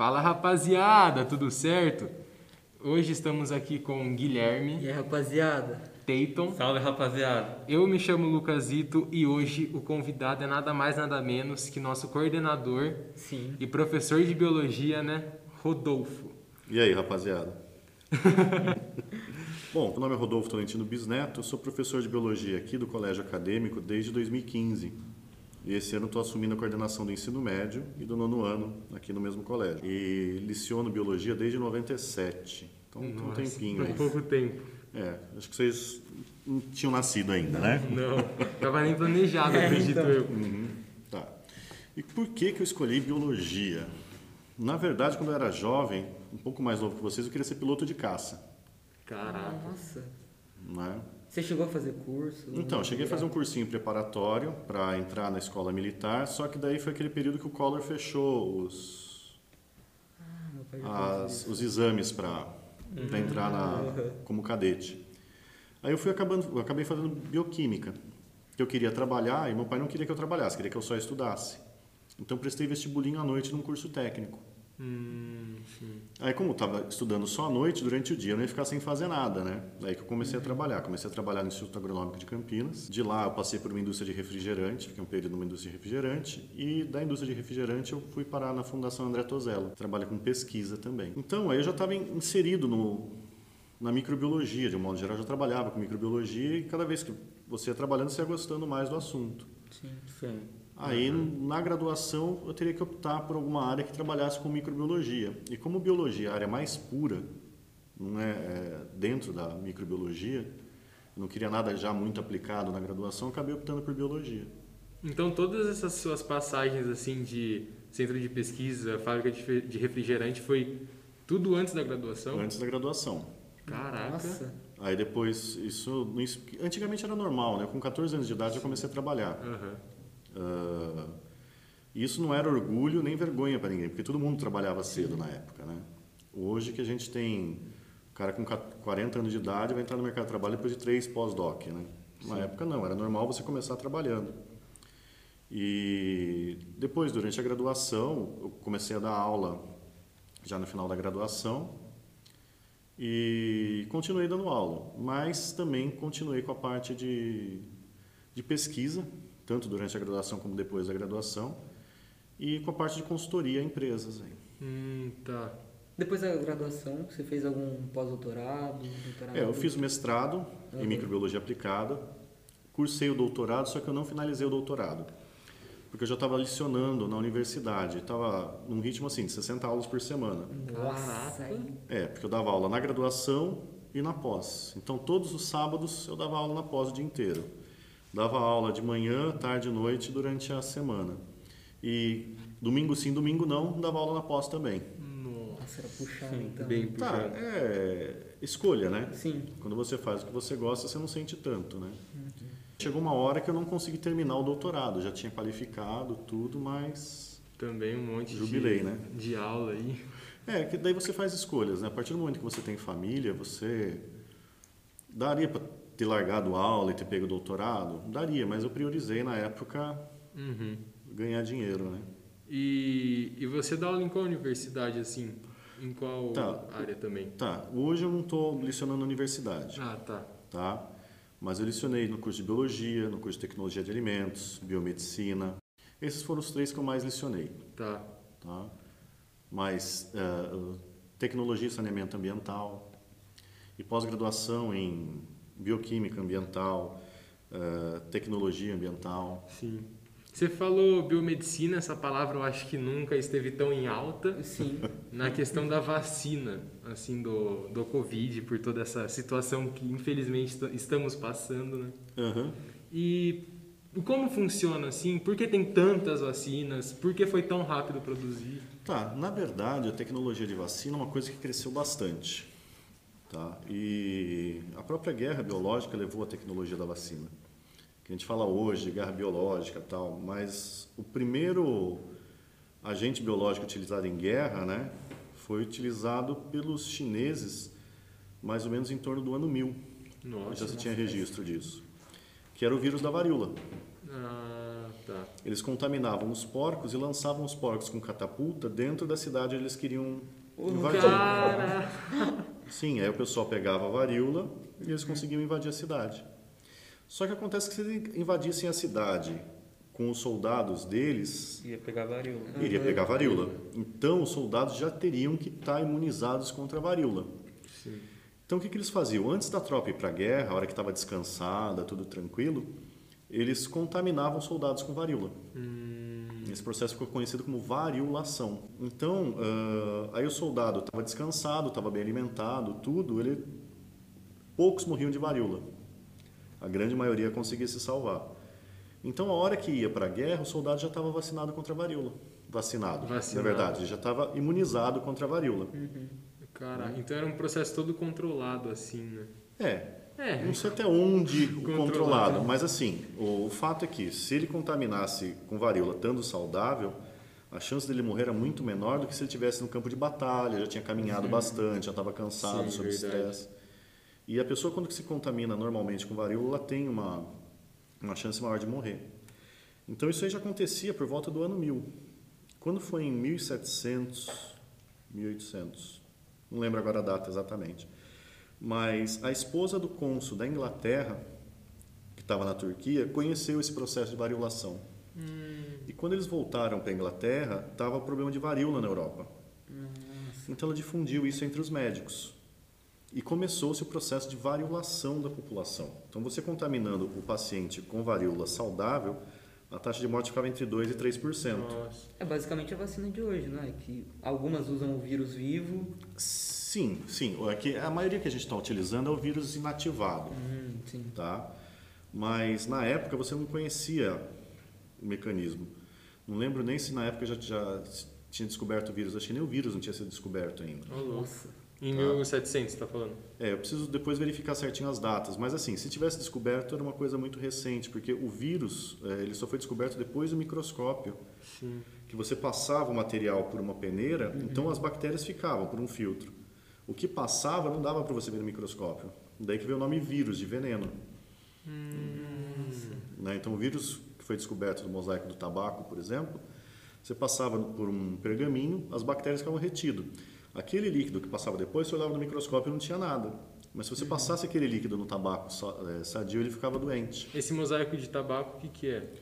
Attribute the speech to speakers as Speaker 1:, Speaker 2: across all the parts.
Speaker 1: Fala rapaziada, tudo certo? Hoje estamos aqui com Guilherme,
Speaker 2: E aí, rapaziada?
Speaker 1: Tayton.
Speaker 3: Salve rapaziada!
Speaker 1: Eu me chamo Lucasito e hoje o convidado é nada mais nada menos que nosso coordenador
Speaker 2: Sim.
Speaker 1: e professor de biologia, né? Rodolfo.
Speaker 4: E aí, rapaziada? Bom, meu nome é Rodolfo Tolentino Bisneto, eu sou professor de biologia aqui do Colégio Acadêmico desde 2015. E esse ano estou assumindo a coordenação do ensino médio e do nono ano aqui no mesmo colégio. E liciono biologia desde 97. Então tem um
Speaker 1: Nossa,
Speaker 4: tempinho aí.
Speaker 1: pouco tempo.
Speaker 4: É, acho que vocês não tinham nascido ainda, né?
Speaker 1: Não, tava nem planejado,
Speaker 2: É,
Speaker 1: acredito
Speaker 2: então.
Speaker 1: eu.
Speaker 4: Uhum, tá. E por que, que eu escolhi biologia? Na verdade, quando eu era jovem, um pouco mais novo que vocês, eu queria ser piloto de caça.
Speaker 1: Caraca.
Speaker 2: Nossa.
Speaker 4: Né?
Speaker 2: Você chegou a fazer curso?
Speaker 4: Então, cheguei a fazer um cursinho preparatório para entrar na escola militar, só que daí foi aquele período que o Collor fechou os,
Speaker 2: Ah,
Speaker 4: as- os exames para entrar na,
Speaker 2: Uhum.
Speaker 4: como cadete. Aí eu fui acabando, eu acabei fazendo bioquímica, que eu queria trabalhar e meu pai não queria que eu trabalhasse, queria que eu só estudasse. Então prestei vestibulinho à noite num curso técnico.
Speaker 1: Hum.
Speaker 4: Aí como eu estava estudando só à noite, durante o dia eu não ia ficar sem fazer nada, né? Daí que eu comecei a trabalhar. Comecei a trabalhar no Instituto Agronômico de Campinas. De lá eu passei por uma indústria de refrigerante, fiquei um período numa indústria de refrigerante. E da indústria de refrigerante eu fui parar na Fundação André Tozella. Trabalho com pesquisa também. Então aí eu já estava inserido no, na microbiologia, de um modo geral. Eu já trabalhava com microbiologia e cada vez que você ia trabalhando, você ia gostando mais do assunto.
Speaker 2: Sim.
Speaker 3: Sim.
Speaker 4: Aí, na graduação, eu teria que optar por alguma área que trabalhasse com microbiologia. E como biologia é a área mais pura, não é, é, dentro da microbiologia, não queria nada já muito aplicado na graduação, acabei optando por biologia.
Speaker 1: Então todas essas suas passagens assim de centro de pesquisa, fábrica de refrigerante foi tudo antes da graduação?
Speaker 4: Antes da graduação.
Speaker 1: Caraca.
Speaker 2: Nossa.
Speaker 4: Aí depois, isso, antigamente era normal, né? Com 14 anos de idade eu comecei a trabalhar.
Speaker 1: Aham.
Speaker 4: Ah, isso não era orgulho nem vergonha para ninguém, porque todo mundo trabalhava cedo na época, né? Hoje que a gente tem cara com 40 anos de idade vai entrar no mercado de trabalho depois de três pós-doc, né? Na época não, era normal você começar trabalhando. E depois, durante a graduação, eu comecei a dar aula já no final da graduação e continuei dando aula, mas também continuei com a parte de, de pesquisa, tanto durante a graduação como depois da graduação, e com a parte de consultoria a empresas. Aí.
Speaker 1: Hum, tá.
Speaker 2: Depois da graduação, você fez algum pós-doutorado? doutorado?
Speaker 4: É, eu fiz o mestrado
Speaker 2: Uhum.
Speaker 4: em microbiologia aplicada, cursei o doutorado, só que eu não finalizei o doutorado, porque eu já estava licionando na universidade, estava num ritmo assim de 60 aulas por semana.
Speaker 2: Nossa.
Speaker 4: É, porque eu dava aula na graduação e na pós. Então, todos os sábados eu dava aula na pós o dia inteiro. Dava aula de manhã, tarde e noite durante a semana. E domingo sim, domingo não, dava aula na pós também.
Speaker 1: Nossa.
Speaker 2: Era puxado então.
Speaker 1: Bem
Speaker 4: Tá,
Speaker 1: puxado.
Speaker 4: é escolha, né?
Speaker 2: Sim.
Speaker 4: Quando você faz o que você gosta, você não sente tanto, né? Chegou uma hora que eu não consegui terminar o doutorado. Já tinha qualificado tudo, mas...
Speaker 1: Também um monte
Speaker 4: Jubilei,
Speaker 1: de,
Speaker 4: né?
Speaker 1: de aula aí.
Speaker 4: É, que daí você faz escolhas, né? A partir do momento que você tem família, você daria para ter largado aula e ter pego doutorado? Daria, mas eu priorizei na época
Speaker 1: Uhum.
Speaker 4: ganhar dinheiro, né?
Speaker 1: E, e você dá aula em qual universidade, assim? Em qual
Speaker 4: Tá.
Speaker 1: área também?
Speaker 4: Tá, hoje eu não estou licionando na universidade,
Speaker 1: Ah, tá.
Speaker 4: tá? Mas eu licionei no curso de Biologia, no curso de Tecnologia de Alimentos, Biomedicina. Esses foram os três que eu mais licionei,
Speaker 1: Tá.
Speaker 4: tá? Mas eh, Tecnologia e Saneamento Ambiental e pós-graduação em Bioquímica Ambiental, eh, Tecnologia Ambiental.
Speaker 1: Sim. Você falou biomedicina, essa palavra eu acho que nunca esteve tão em alta
Speaker 2: Sim.
Speaker 1: na questão da vacina, assim, do, do Covid, por toda essa situação que infelizmente est- estamos passando, né?
Speaker 4: Aham.
Speaker 1: E como funciona, assim? Por que tem tantas vacinas? Por que foi tão rápido produzir?
Speaker 4: Tá, na verdade, a tecnologia de vacina é uma coisa que cresceu bastante. Tá? E a própria guerra biológica levou a tecnologia da vacina. Que a gente fala hoje de guerra biológica e tal, mas o primeiro agente biológico utilizado em guerra, né, foi utilizado pelos chineses mais ou menos em torno do ano 1000.
Speaker 1: Nossa.
Speaker 4: Já se tinha registro disso. Que era o vírus da varíola.
Speaker 1: Ah, tá.
Speaker 4: Eles contaminavam os porcos e lançavam os porcos com catapulta dentro da cidade onde eles queriam invadir.
Speaker 1: Cara!
Speaker 4: Sim, aí o pessoal pegava a varíola e eles conseguiam invadir a cidade. Só que acontece que se eles invadissem a cidade com os soldados deles,
Speaker 2: Ia pegar varíola.
Speaker 4: iria pegar varíola. Então os soldados já teriam que estar imunizados contra a varíola.
Speaker 1: Sim.
Speaker 4: Então o que, que eles faziam? Antes da tropa ir para a guerra, a hora que estava descansada, tudo tranquilo, eles contaminavam os soldados com varíola. Esse processo ficou conhecido como variolação. Então, ah, aí o soldado estava descansado, estava bem alimentado, tudo, ele poucos morriam de varíola. A grande maioria conseguia se salvar. Então, a hora que ia para a guerra, o soldado já estava vacinado contra a varíola. Vacinado,
Speaker 1: Vacinado.
Speaker 4: na verdade, ele já estava imunizado contra a varíola.
Speaker 1: Caraca, então era um processo todo controlado, assim, né?
Speaker 4: É,
Speaker 1: É,
Speaker 4: Não sei até onde o
Speaker 1: Controlado.
Speaker 4: controlado, mas assim, o, o fato é que se ele contaminasse com varíola estando saudável, a chance dele morrer era muito menor do que se ele estivesse no campo de batalha, já tinha caminhado bastante, já estava cansado,
Speaker 1: Sim,
Speaker 4: sob estresse. E a pessoa quando se contamina normalmente com varíola, ela tem uma, uma chance maior de morrer. Então isso aí já acontecia por volta do ano 1000. Quando foi em 1700, 1800, não lembro agora a data exatamente. Mas a esposa do cônsul da Inglaterra, que estava na Turquia, conheceu esse processo de variolação. E quando eles voltaram para a Inglaterra, estava o problema de varíola na Europa. Então ela difundiu isso entre os médicos. E começou-se o processo de variolação da população. Então, você contaminando o paciente com varíola saudável, a taxa de morte ficava entre 2% e 3%.
Speaker 1: Nossa.
Speaker 2: É basicamente a vacina de hoje, né? Que algumas usam o vírus vivo.
Speaker 4: Sim, sim. É que a maioria que a gente está utilizando é o vírus inativado.
Speaker 2: Hum, sim.
Speaker 4: tá? Mas na época você não conhecia o mecanismo. Não lembro nem se na época já, já tinha descoberto o vírus. Acho que nem o vírus não tinha sido descoberto ainda.
Speaker 1: Louco.
Speaker 2: Nossa.
Speaker 1: Em 1700, você tá falando?
Speaker 4: É, eu preciso depois verificar certinho as datas. Mas assim, se tivesse descoberto era uma coisa muito recente, porque o vírus é, ele só foi descoberto depois do microscópio.
Speaker 1: Sim.
Speaker 4: Que você passava o material por uma peneira, então as bactérias ficavam por um filtro. O que passava não dava para você ver no microscópio. Daí que veio o nome vírus, de veneno. Né? Então, o vírus que foi descoberto no mosaico do tabaco, por exemplo, você passava por um pergaminho, as bactérias ficavam retidas. Aquele líquido que passava depois, você olhava no microscópio e não tinha nada. Mas se você passasse aquele líquido no tabaco eh, sadio, ele ficava doente.
Speaker 1: Esse mosaico de tabaco, o que que é?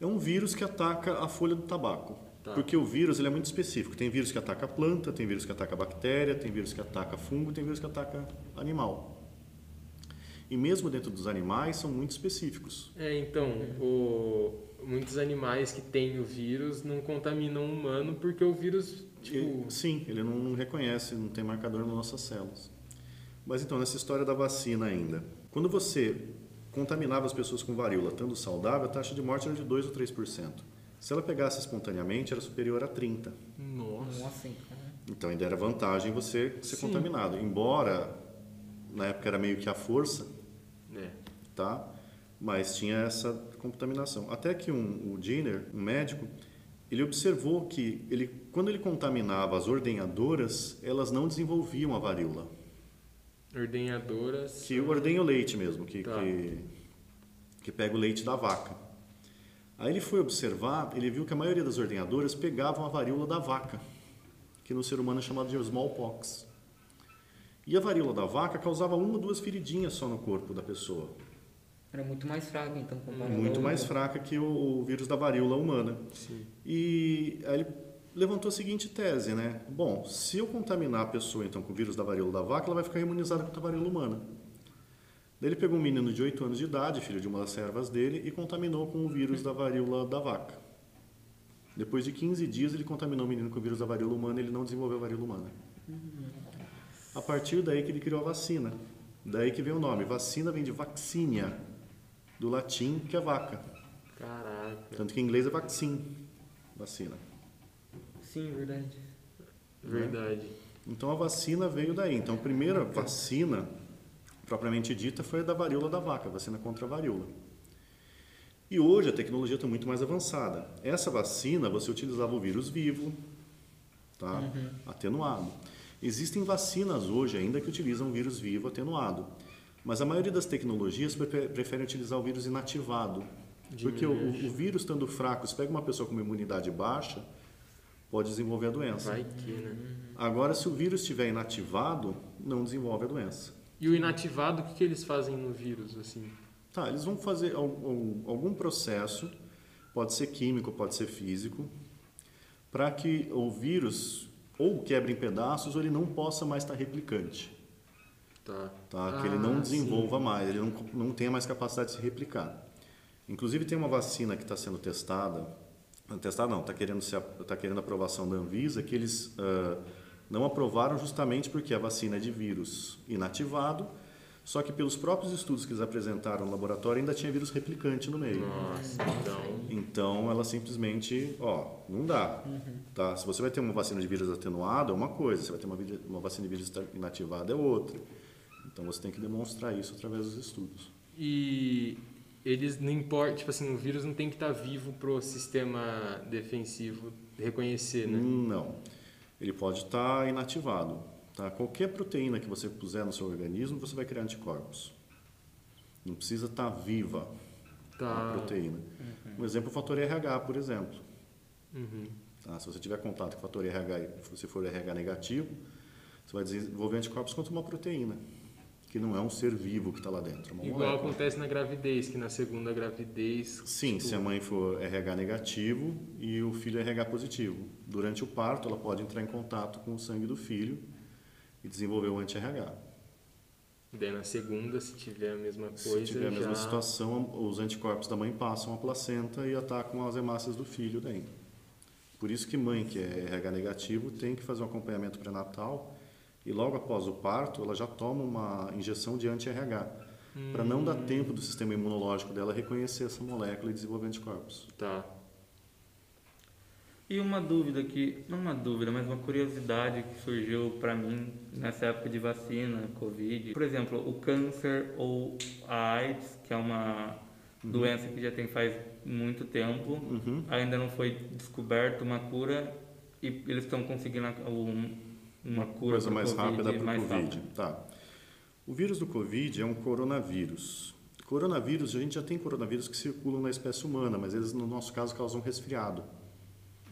Speaker 4: É um vírus que ataca a folha do tabaco.
Speaker 1: Tá.
Speaker 4: Porque o vírus ele é muito específico. Tem vírus que ataca a planta, tem vírus que ataca a bactéria, tem vírus que ataca fungo, tem vírus que ataca animal. E mesmo dentro dos animais são muito específicos.
Speaker 1: É, então, o- muitos animais que têm o vírus não contaminam o humano porque o vírus, tipo...
Speaker 4: E- sim, ele não, não reconhece, não tem marcador nas nossas células. Mas então, nessa história da vacina ainda, quando você contaminava as pessoas com varíola estando saudável, a taxa de morte era de 2 ou 3%. Se ela pegasse espontaneamente, era superior a 30%.
Speaker 1: Nossa.
Speaker 2: Nossa, cara.
Speaker 4: Então ainda era vantagem você ser
Speaker 1: Sim.
Speaker 4: contaminado. Embora na época era meio que a força,
Speaker 1: É.
Speaker 4: tá? Mas tinha essa contaminação. Até que um, o Jenner, um médico, ele observou que ele, quando ele contaminava as ordenhadoras, elas não desenvolviam a varíola.
Speaker 1: Ordenhadoras...
Speaker 4: Que ordenha o leite mesmo, que,
Speaker 1: Tá.
Speaker 4: que, que pega o leite da vaca. Aí ele foi observar, ele viu que a maioria das ordenhadoras pegavam a varíola da vaca, que no ser humano é chamado de smallpox. E a varíola da vaca causava uma ou duas feridinhas só no corpo da pessoa.
Speaker 2: Era muito mais fraco, então, comparado
Speaker 4: Muito
Speaker 2: ao
Speaker 4: mais fraca que o, o vírus da varíola humana.
Speaker 1: Sim.
Speaker 4: E aí ele levantou a seguinte tese, né? Bom, se eu contaminar a pessoa então com o vírus da varíola da vaca, ela vai ficar imunizada contra a varíola humana. Daí ele pegou um menino de 8 anos de idade, filho de uma das servas dele, e contaminou com o vírus da varíola da vaca. Depois de 15 dias, ele contaminou o menino com o vírus da varíola humana e ele não desenvolveu a varíola humana. A partir daí que ele criou a vacina. Daí que vem o nome. Vacina vem de vaccinia, do latim, que é vaca.
Speaker 1: Caraca.
Speaker 4: Tanto que em inglês é vaccine, vacina.
Speaker 2: Sim, verdade.
Speaker 1: Verdade.
Speaker 4: Então a vacina veio daí. Então a primeira vacina, propriamente dita, foi a da varíola da vaca, vacina contra a varíola. E hoje a tecnologia está muito mais avançada. Essa vacina você utilizava o vírus vivo, tá? atenuado. Existem vacinas hoje ainda que utilizam o vírus vivo atenuado, mas a maioria das tecnologias prefe- preferem utilizar o vírus inativado, Porque o, o, vírus estando fraco, se pega uma pessoa com uma imunidade baixa, pode desenvolver a doença.
Speaker 1: Vai que, né?
Speaker 4: Agora, se o vírus estiver inativado, não desenvolve a doença.
Speaker 1: E o inativado, o que, que eles fazem no vírus, assim?
Speaker 4: Tá, eles vão fazer algum, algum processo, pode ser químico, pode ser físico, para que o vírus ou quebre em pedaços ou ele não possa mais estar replicante.
Speaker 1: Tá.
Speaker 4: tá? Que ele não desenvolva sim. mais, ele não, não tenha mais capacidade de se replicar. Inclusive tem uma vacina que está sendo testada, testada não, está querendo, tá querendo aprovação da Anvisa, que eles uh, não aprovaram justamente porque a vacina é de vírus inativado, só que pelos próprios estudos que eles apresentaram no laboratório ainda tinha vírus replicante no meio.
Speaker 1: Nossa, então.
Speaker 4: Então ela simplesmente, ó, não dá. Uhum. Tá? Se você vai ter uma vacina de vírus atenuado é uma coisa, se vai ter uma, uma vacina de vírus inativada é outra. Então você tem que demonstrar isso através dos estudos.
Speaker 1: E eles não importa, tipo assim, o vírus não tem que estar vivo para o sistema defensivo reconhecer, né?
Speaker 4: Não. Ele pode estar inativado. Tá? Qualquer proteína que você puser no seu organismo, você vai criar anticorpos. Não precisa estar viva tá. a proteína. Uhum. Um exemplo, o fator RH, por exemplo.
Speaker 1: Uhum.
Speaker 4: Tá? Se você tiver contato com o fator RH, se for RH negativo, você vai desenvolver anticorpos contra uma proteína que não é um ser vivo que está lá dentro.
Speaker 1: É Igual molécula. acontece na gravidez, que na segunda gravidez.
Speaker 4: Sim, tipo... se a mãe for RH negativo e o filho é RH positivo. Durante o parto, ela pode entrar em contato com o sangue do filho e desenvolver o anti-RH.
Speaker 1: Daí na segunda, se tiver a mesma coisa.
Speaker 4: Se tiver a mesma
Speaker 1: já...
Speaker 4: situação, os anticorpos da mãe passam a placenta e atacam as hemácias do filho daí. Por isso que mãe que é RH negativo tem que fazer um acompanhamento pré-natal e logo após o parto ela já toma uma injeção de anti-RH, hum. para não dar tempo do sistema imunológico dela reconhecer essa molécula e desenvolver anticorpos.
Speaker 1: Tá.
Speaker 2: E uma dúvida que, não uma dúvida, mas uma curiosidade que surgiu para mim nessa época de vacina, Covid. Por exemplo, o câncer ou a AIDS, que é uma uhum. doença que já tem faz muito tempo,
Speaker 4: uhum.
Speaker 2: ainda não foi descoberta uma cura e eles estão conseguindo uma cura
Speaker 4: coisa mais COVID, rápida para o Covid. Tá. O vírus do Covid é um coronavírus. Coronavírus, a gente já tem coronavírus que circulam na espécie humana, mas eles, no nosso caso, causam resfriado.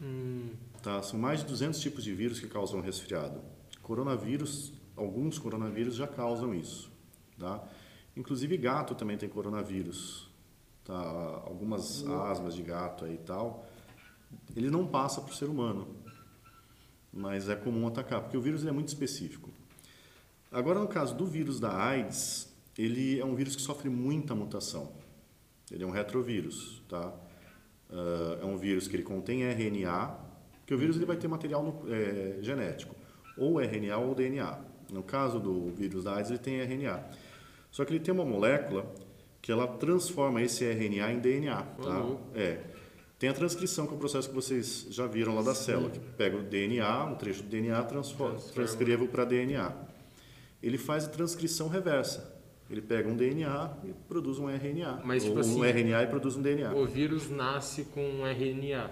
Speaker 1: Hum.
Speaker 4: Tá? São mais de 200 tipos de vírus que causam resfriado. Coronavírus, alguns coronavírus já causam isso. Tá? Inclusive gato também tem coronavírus. Tá? Algumas uhum. asmas de gato aí e tal. Ele não passa para o ser humano mas é comum atacar, porque o vírus é muito específico. Agora, no caso do vírus da AIDS, ele é um vírus que sofre muita mutação. Ele é um retrovírus, tá? Uh, é um vírus que ele contém RNA, que o vírus ele vai ter material no, é, genético, ou RNA ou DNA. No caso do vírus da AIDS, ele tem RNA. Só que ele tem uma molécula que ela transforma esse RNA em DNA, tá?
Speaker 1: Uhum.
Speaker 4: É. Tem a transcrição, que é o processo que vocês já viram lá da Sim. célula, que pega o DNA, um trecho do DNA, transcreva para DNA. Ele faz a transcrição reversa. Ele pega um DNA e produz um RNA.
Speaker 1: Mas, tipo
Speaker 4: ou
Speaker 1: assim,
Speaker 4: um RNA e produz um DNA.
Speaker 1: O vírus nasce com um RNA.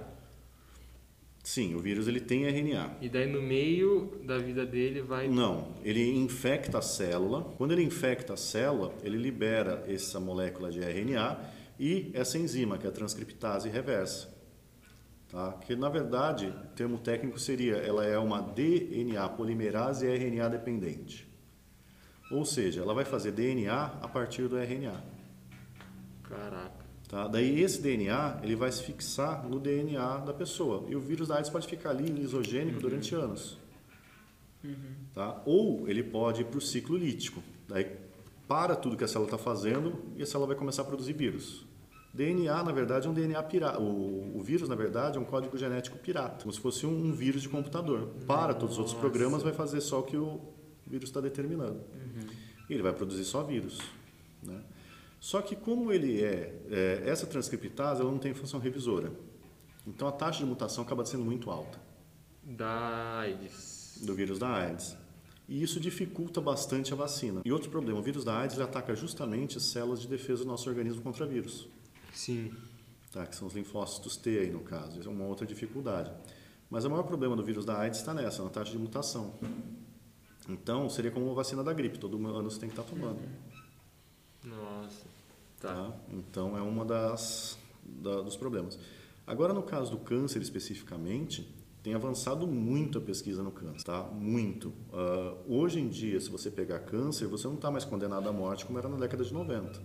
Speaker 4: Sim, o vírus ele tem RNA.
Speaker 1: E daí no meio da vida dele vai.
Speaker 4: Não, ele infecta a célula. Quando ele infecta a célula, ele libera essa molécula de RNA e essa enzima, que é a transcriptase reversa. Tá? Que na verdade, o termo técnico seria, ela é uma DNA polimerase RNA dependente. Ou seja, ela vai fazer DNA a partir do RNA.
Speaker 1: Caraca.
Speaker 4: Tá? Daí esse DNA ele vai se fixar no DNA da pessoa. E o vírus da AIDS pode ficar ali lisogênico uhum. durante anos.
Speaker 2: Uhum.
Speaker 4: Tá? Ou ele pode ir para o ciclo lítico. Daí para tudo que a célula está fazendo e a célula vai começar a produzir vírus. DNA, na verdade, é um DNA pirata. O, o, vírus, na verdade, é um código genético pirata, como se fosse um, um vírus de computador. Para Nossa. todos os outros programas, vai fazer só o que o vírus está determinando.
Speaker 1: Uhum.
Speaker 4: E ele vai produzir só vírus. Né? Só que como ele é, é, essa transcriptase, ela não tem função revisora. Então a taxa de mutação acaba sendo muito alta.
Speaker 1: Da AIDS.
Speaker 4: Do vírus da AIDS. E isso dificulta bastante a vacina. E outro problema, o vírus da AIDS ataca justamente as células de defesa do nosso organismo contra vírus.
Speaker 1: Sim.
Speaker 4: Tá, que são os linfócitos T aí no caso. Isso é uma outra dificuldade. Mas o maior problema do vírus da AIDS está nessa, na taxa de mutação. Então, seria como uma vacina da gripe, todo ano você tem que estar tomando.
Speaker 1: Nossa.
Speaker 4: Tá. tá? Então, é uma das da, dos problemas. Agora, no caso do câncer especificamente, tem avançado muito a pesquisa no câncer, tá? Muito. Uh, hoje em dia, se você pegar câncer, você não está mais condenado à morte como era na década de 90.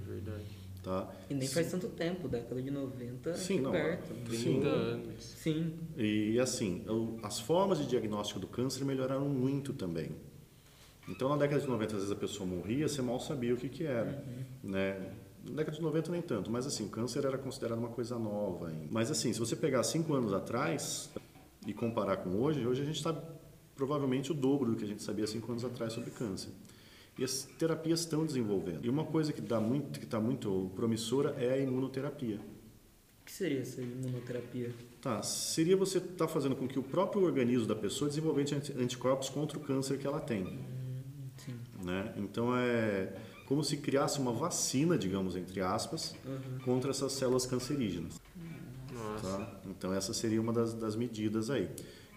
Speaker 1: Verdade.
Speaker 4: Tá?
Speaker 3: E nem faz tanto tempo, década de 90,
Speaker 4: Sim, não,
Speaker 3: perto.
Speaker 1: 30
Speaker 4: Sim.
Speaker 1: anos.
Speaker 3: Sim.
Speaker 4: E assim, as formas de diagnóstico do câncer melhoraram muito também. Então, na década de 90, às vezes a pessoa morria, você mal sabia o que, que era. Né? Na década de 90 nem tanto, mas assim, o câncer era considerado uma coisa nova. ainda. Mas assim, se você pegar cinco anos atrás e comparar com hoje, hoje a gente está provavelmente o dobro do que a gente sabia cinco anos atrás sobre câncer. E as terapias estão desenvolvendo. E uma coisa que dá muito, que está muito promissora é a imunoterapia.
Speaker 3: O que seria essa imunoterapia?
Speaker 4: Tá, seria você estar fazendo com que o próprio organismo da pessoa desenvolvesse anti- anticorpos contra o câncer que ela tem,
Speaker 3: Sim.
Speaker 4: né? Então é como se criasse uma vacina, digamos entre aspas,
Speaker 3: Uhum.
Speaker 4: contra essas células cancerígenas. Tá? Então essa seria uma das, das medidas aí.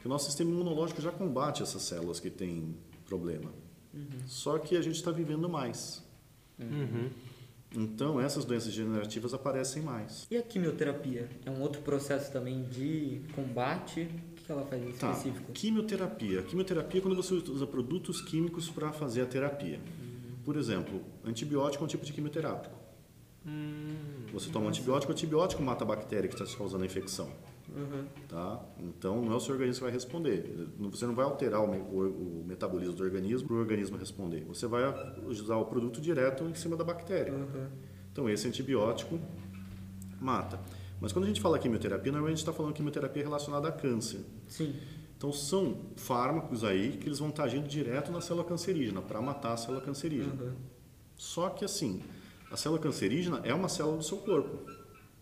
Speaker 4: Que o nosso sistema imunológico já combate essas células que têm problema. Só que a gente está vivendo mais.
Speaker 1: Uhum.
Speaker 4: Então essas doenças degenerativas aparecem mais.
Speaker 3: E a quimioterapia? É um outro processo também de combate? O que ela faz em
Speaker 4: Tá.
Speaker 3: específico?
Speaker 4: Quimioterapia. Quimioterapia é quando você usa produtos químicos para fazer a terapia. Por exemplo, antibiótico é um tipo de quimioterápico.
Speaker 1: Hum,
Speaker 4: Você toma antibiótico, o antibiótico mata a bactéria que está te causando a infecção.
Speaker 3: Uhum.
Speaker 4: Tá? Então, não é o seu organismo que vai responder. Você não vai alterar o, o- o metabolismo do organismo para o organismo responder. Você vai usar o produto direto em cima da bactéria.
Speaker 3: Uhum.
Speaker 4: Então, esse antibiótico mata. Mas quando a gente fala quimioterapia, normalmente a gente está falando quimioterapia relacionada a câncer.
Speaker 3: Sim.
Speaker 4: Então são fármacos aí que eles vão estar agindo direto na célula cancerígena para matar a célula cancerígena.
Speaker 3: Uhum.
Speaker 4: Só que assim, a célula cancerígena é uma célula do seu corpo.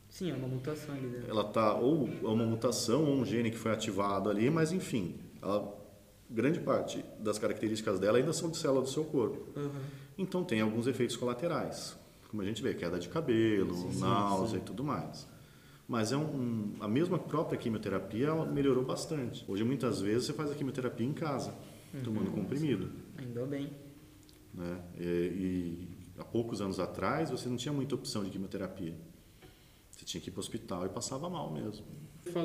Speaker 3: Sim, é uma mutação ali dentro.
Speaker 4: Ela tá ou é uma mutação ou um gene que foi ativado ali, mas enfim, ela, grande parte das características dela ainda são de célula do seu corpo.
Speaker 3: Uhum.
Speaker 4: Então tem alguns efeitos colaterais, como a gente vê, queda de cabelo,
Speaker 3: Sim,
Speaker 4: náusea e tudo mais. Mas é um, um- a mesma própria quimioterapia ela melhorou bastante. Hoje muitas vezes você faz a quimioterapia em casa, tomando comprimido,
Speaker 3: Ainda bem.
Speaker 4: né? E, e há poucos anos atrás você não tinha muita opção de quimioterapia. Você tinha que ir para o hospital e passava mal mesmo.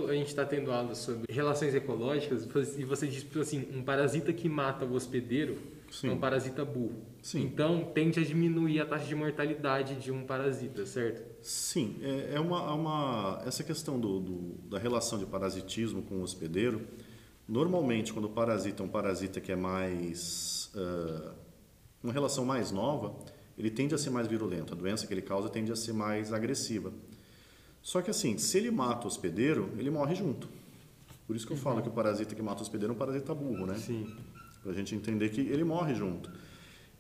Speaker 1: A gente está tendo aula sobre relações ecológicas e você diz tipo assim, um parasita que mata o hospedeiro
Speaker 4: Sim.
Speaker 1: é um parasita burro.
Speaker 4: Sim.
Speaker 1: Então tende a diminuir a taxa de mortalidade de um parasita, certo?
Speaker 4: Sim, é, é uma, é uma- essa questão do, do- da relação de parasitismo com o hospedeiro. Normalmente, quando o parasita é um parasita que é mais ah, uma relação mais nova, ele tende a ser mais virulento. A doença que ele causa tende a ser mais agressiva. Só que assim, se ele mata o hospedeiro, ele morre junto. Por isso que eu falo que o parasita que mata o hospedeiro é um parasita burro, né?
Speaker 1: Sim.
Speaker 4: Para a gente entender que ele morre junto.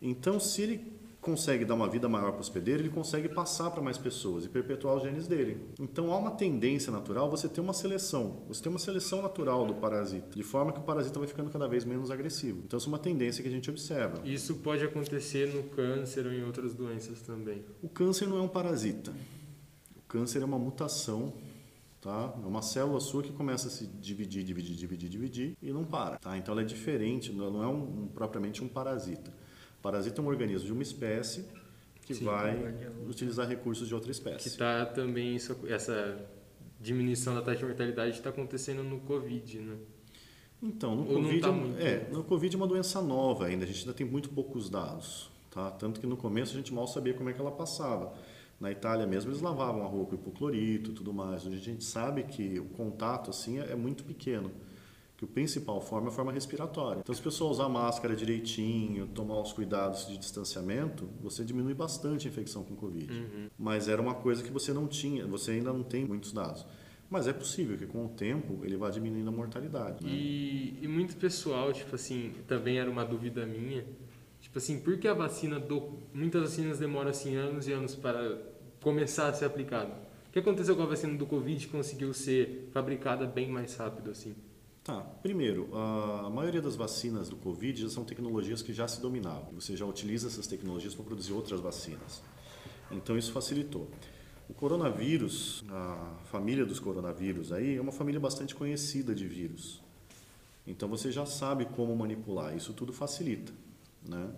Speaker 4: Então, se ele consegue dar uma vida maior para o hospedeiro, ele consegue passar para mais pessoas e perpetuar os genes dele. Então, há uma tendência natural você ter uma seleção. Você tem uma seleção natural do parasita, de forma que o parasita vai ficando cada vez menos agressivo. Então, isso é uma tendência que a gente observa.
Speaker 1: Isso pode acontecer no câncer ou em outras doenças também.
Speaker 4: O câncer não é um parasita. O câncer é uma mutação, tá? É uma célula sua que começa a se dividir, dividir, dividir, dividir e não para, tá? Então ela é diferente, não é um, um- propriamente um parasita. Parasita é um organismo de uma espécie que
Speaker 1: Sim,
Speaker 4: vai utilizar recursos de outra
Speaker 1: Que
Speaker 4: espécie.
Speaker 1: tá também isso, essa diminuição da taxa de mortalidade está acontecendo no Covid, né?
Speaker 4: Então, no
Speaker 1: Ou
Speaker 4: Covid,
Speaker 1: tá
Speaker 4: é- é, no Covid é uma doença nova ainda, a gente ainda tem muito poucos dados, tá? Tanto que no começo a gente mal sabia como é que ela passava. Na Itália mesmo eles lavavam a rua com hipoclorito e tudo mais. Hoje a gente sabe que o contato assim é muito pequeno, que o principal forma é a forma respiratória. Então se a pessoa usar máscara direitinho, tomar os cuidados de distanciamento, você diminui bastante a infecção com Covid.
Speaker 1: Uhum.
Speaker 4: Mas era uma coisa que você não tinha, você ainda não tem muitos dados. Mas é possível que com o tempo ele vá diminuindo a mortalidade. Né?
Speaker 1: E, e muito pessoal, tipo assim, também era uma dúvida minha. Tipo assim, por que a vacina do. Muitas vacinas demoram assim anos e anos para começar a ser aplicada? O que aconteceu com a vacina do Covid que conseguiu ser fabricada bem mais rápido assim?
Speaker 4: Tá, primeiro, a maioria das vacinas do Covid já são tecnologias que já se dominavam. Você já utiliza essas tecnologias para produzir outras vacinas. Então isso facilitou. O coronavírus, a família dos coronavírus aí é uma família bastante conhecida de vírus. Então você já sabe como manipular, isso tudo facilita, né?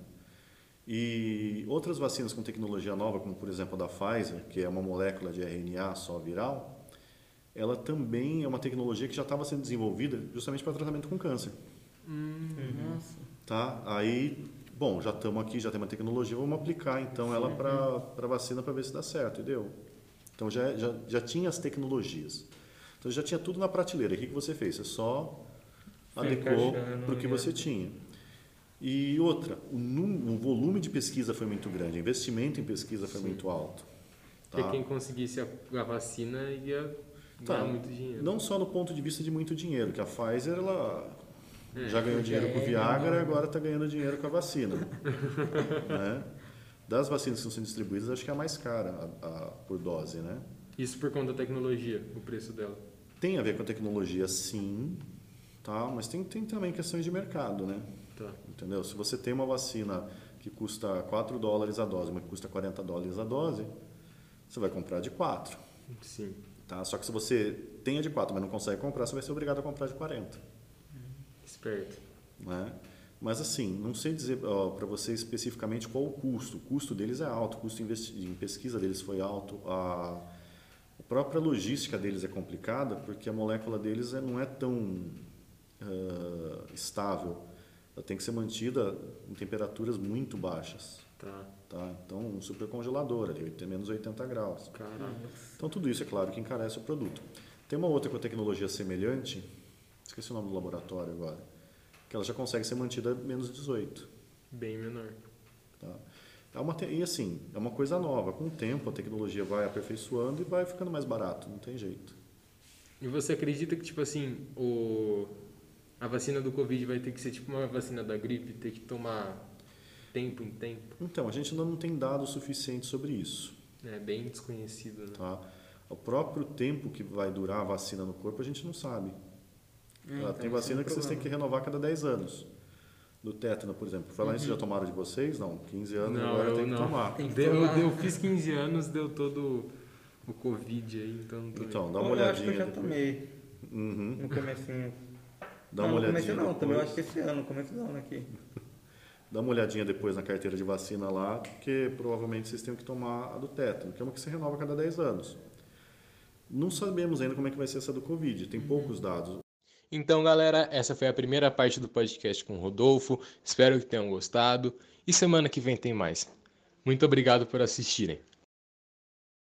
Speaker 4: E outras vacinas com tecnologia nova, como por exemplo a da Pfizer, que é uma molécula de RNA só viral, ela também é uma tecnologia que já estava sendo desenvolvida justamente para tratamento com câncer.
Speaker 3: Nossa.
Speaker 4: Tá? Aí, bom, já estamos aqui, já temos a tecnologia, vamos aplicar então ela para vacina para ver se dá certo, entendeu? Então já, já, já tinha as tecnologias. Então já tinha tudo na prateleira. O que, que você fez? Você só
Speaker 2: Foi
Speaker 4: adequou para o que você tinha. E outra, o, num- o volume de pesquisa foi muito grande, o investimento em pesquisa foi muito alto.
Speaker 1: Porque
Speaker 4: Tá?
Speaker 1: quem conseguisse a, a vacina ia
Speaker 4: Tá.
Speaker 1: ganhar muito dinheiro.
Speaker 4: Não só no ponto de vista de muito dinheiro, que a Pfizer ela
Speaker 1: É,
Speaker 4: já ganhou dinheiro com o
Speaker 3: é,
Speaker 4: Viagra e agora está ganhando dinheiro com a vacina. né? Das vacinas que estão sendo distribuídas, acho que é a mais cara a- a- por dose. Né?
Speaker 1: Isso por conta da tecnologia, o preço dela.
Speaker 4: Tem a ver com a tecnologia, sim, tá? mas tem, tem também questões de mercado. Né?
Speaker 1: Tá.
Speaker 4: Entendeu? Se você tem uma vacina que custa 4 dólares a dose, uma que custa 40 dólares a dose, você vai comprar de 4.
Speaker 1: Sim.
Speaker 4: Tá? Só que se você tem a de 4, mas não consegue comprar, você vai ser obrigado a comprar de 40.
Speaker 1: Esperto.
Speaker 4: né? Mas assim, não sei dizer para você especificamente qual o custo. O custo deles é alto, o custo em pesquisa deles foi alto, a, a própria logística deles é complicada porque a molécula deles é- não é tão ah, estável. Ela tem que ser mantida em temperaturas muito baixas.
Speaker 1: Tá.
Speaker 4: Tá? Então, um supercongelador ali, tem menos 80 graus.
Speaker 1: Caraca.
Speaker 4: Então, tudo isso é claro que encarece o produto. Tem uma outra com tecnologia semelhante, esqueci o nome do laboratório agora, que ela já consegue ser mantida a menos 18.
Speaker 1: Bem menor.
Speaker 4: Tá? É uma te- e assim, é uma coisa nova. Com o tempo, a tecnologia vai aperfeiçoando e vai ficando mais barato, não tem jeito.
Speaker 1: E você acredita que, tipo assim, o... a vacina do Covid vai ter que ser tipo uma vacina da gripe, ter que tomar tempo em tempo?
Speaker 4: Então, a gente ainda não tem dados suficientes sobre isso.
Speaker 1: É bem desconhecido, né?
Speaker 4: Tá? O próprio tempo que vai durar a vacina no corpo, a gente não sabe.
Speaker 3: É, então,
Speaker 4: tem
Speaker 3: é
Speaker 4: vacina
Speaker 3: um
Speaker 4: que vocês têm que renovar a cada 10 anos. Do tétano, por exemplo. Falar isso, já tomaram de vocês? Não, 15 anos
Speaker 1: Não,
Speaker 4: agora
Speaker 1: eu
Speaker 4: tem que
Speaker 1: não.
Speaker 4: tomar.
Speaker 3: Tem que
Speaker 1: Deu,
Speaker 3: tomar.
Speaker 1: eu fiz 15 anos, deu todo o Covid aí, então não
Speaker 4: Então, dá
Speaker 2: Eu
Speaker 4: uma
Speaker 2: acho que eu
Speaker 4: olhadinha.
Speaker 2: já
Speaker 4: depois.
Speaker 2: tomei
Speaker 4: Uhum.
Speaker 2: no comecinho.
Speaker 4: Dá
Speaker 2: não,
Speaker 4: uma
Speaker 2: no
Speaker 4: olhadinha.
Speaker 2: começo não, também eu acho que esse ano, no começo do ano aqui.
Speaker 4: Dá uma olhadinha depois na carteira de vacina lá, porque provavelmente vocês têm que tomar a do tétano, que é uma que se renova a cada 10 anos. Não sabemos ainda como é que vai ser essa do Covid, tem poucos dados.
Speaker 1: Então, galera, essa foi a primeira parte do podcast com o Rodolfo. Espero que tenham gostado. E semana que vem tem mais. Muito obrigado por assistirem.